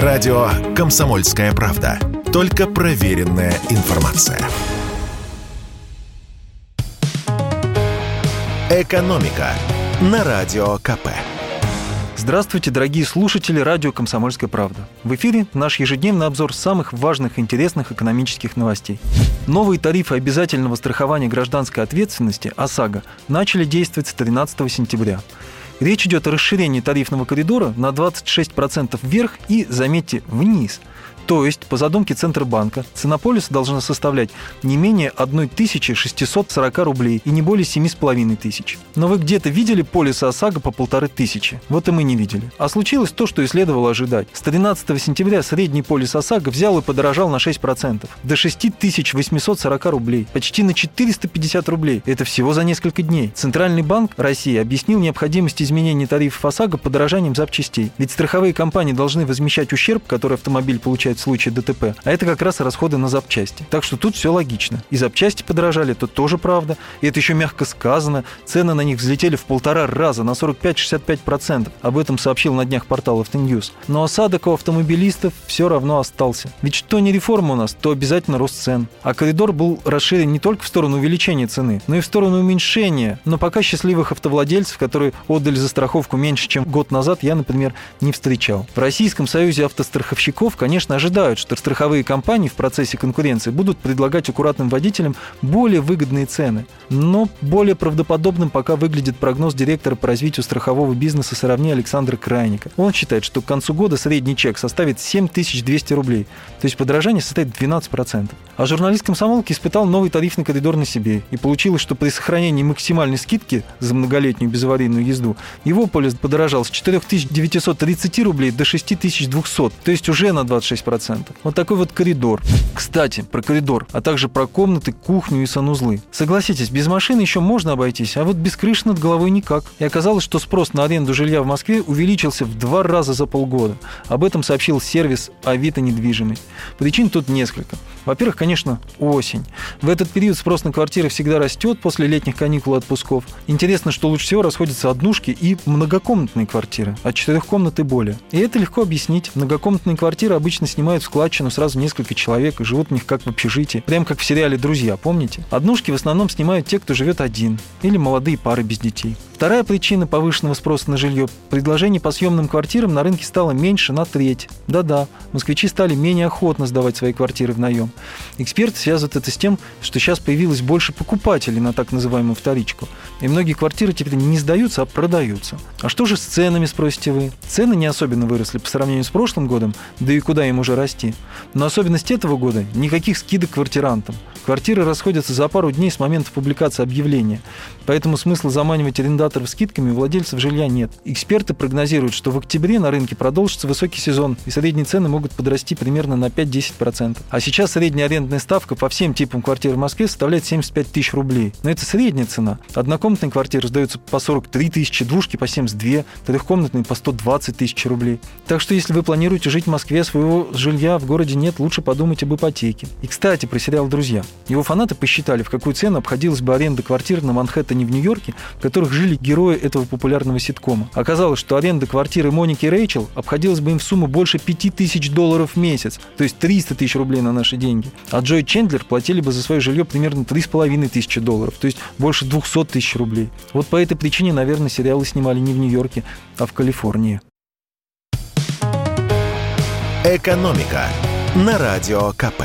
Радио «Комсомольская правда». Только проверенная информация. «Экономика» на Радио КП. Здравствуйте, дорогие слушатели радио «Комсомольская правда». В эфире наш ежедневный обзор самых важных и интересных экономических новостей. Новые тарифы обязательного страхования гражданской ответственности ОСАГО начали действовать с 13 сентября. Речь идет о расширении тарифного коридора на 26% вверх и, заметьте, вниз – то есть, по задумке Центробанка, цена полиса должна составлять не менее 1640 рублей и не более 7,5 тысяч. Но вы где-то видели полисы ОСАГО по полторы тысячи? Вот и мы не видели. А случилось то, что и следовало ожидать. С 13 сентября средний полис ОСАГО взял и подорожал на 6%. До 6840 рублей. Почти на 450 рублей. Это всего за несколько дней. Центральный банк России объяснил необходимость изменения тарифов ОСАГО подорожанием запчастей. Ведь страховые компании должны возмещать ущерб, который автомобиль получает получает в случае ДТП, а это как раз расходы на запчасти. Так что тут все логично. И запчасти подорожали, это тоже правда. И это еще мягко сказано. Цены на них взлетели в полтора раза, на 45-65%. Об этом сообщил на днях портал Автоньюз. Но осадок у автомобилистов все равно остался. Ведь что не реформа у нас, то обязательно рост цен. А коридор был расширен не только в сторону увеличения цены, но и в сторону уменьшения. Но пока счастливых автовладельцев, которые отдали за страховку меньше, чем год назад, я, например, не встречал. В Российском союзе автостраховщиков, конечно, ожидают, что страховые компании в процессе конкуренции будут предлагать аккуратным водителям более выгодные цены. Но более правдоподобным пока выглядит прогноз директора по развитию страхового бизнеса сравни Александра Крайника. Он считает, что к концу года средний чек составит 7200 рублей, то есть подорожание составит 12%. А журналист комсомолки испытал новый тарифный коридор на себе. И получилось, что при сохранении максимальной скидки за многолетнюю безаварийную езду его полис подорожал с 4930 рублей до 6200, то есть уже на 26%. 10%. Вот такой вот коридор. Кстати, про коридор, а также про комнаты, кухню и санузлы. Согласитесь, без машины еще можно обойтись, а вот без крыши над головой никак. И оказалось, что спрос на аренду жилья в Москве увеличился в два раза за полгода. Об этом сообщил сервис Авито недвижимость. Причин тут несколько. Во-первых, конечно, осень. В этот период спрос на квартиры всегда растет после летних каникул и отпусков. Интересно, что лучше всего расходятся однушки и многокомнатные квартиры, от четырех комнат и более. И это легко объяснить. Многокомнатные квартиры обычно снимают в складчину сразу несколько человек и живут в них как в общежитии. Прям как в сериале «Друзья», помните? Однушки в основном снимают те, кто живет один, или молодые пары без детей. Вторая причина повышенного спроса на жилье – предложений по съемным квартирам на рынке стало меньше на треть. Да-да, москвичи стали менее охотно сдавать свои квартиры в наем. Эксперты связывают это с тем, что сейчас появилось больше покупателей на так называемую вторичку. И многие квартиры теперь не сдаются, а продаются. А что же с ценами, спросите вы? Цены не особенно выросли по сравнению с прошлым годом, да и куда им уже расти. Но особенность этого года – никаких скидок квартирантам – Квартиры расходятся за пару дней с момента публикации объявления, поэтому смысла заманивать арендаторов скидками у владельцев жилья нет. Эксперты прогнозируют, что в октябре на рынке продолжится высокий сезон, и средние цены могут подрасти примерно на 5-10%. А сейчас средняя арендная ставка по всем типам квартир в Москве составляет 75 тысяч рублей. Но это средняя цена. Однокомнатные квартиры сдаются по 43 тысячи, двушки по 72, трехкомнатные по 120 тысяч рублей. Так что если вы планируете жить в Москве, своего жилья в городе нет, лучше подумать об ипотеке. И, кстати, про сериал «Друзья». Его фанаты посчитали, в какую цену обходилась бы аренда квартир на Манхэттене в Нью-Йорке, в которых жили герои этого популярного ситкома. Оказалось, что аренда квартиры Моники и Рэйчел обходилась бы им в сумму больше 5000 долларов в месяц, то есть 300 тысяч рублей на наши деньги. А Джо Чендлер платили бы за свое жилье примерно 3,5 тысячи долларов, то есть больше 200 тысяч рублей. Вот по этой причине, наверное, сериалы снимали не в Нью-Йорке, а в Калифорнии. Экономика на радио КП.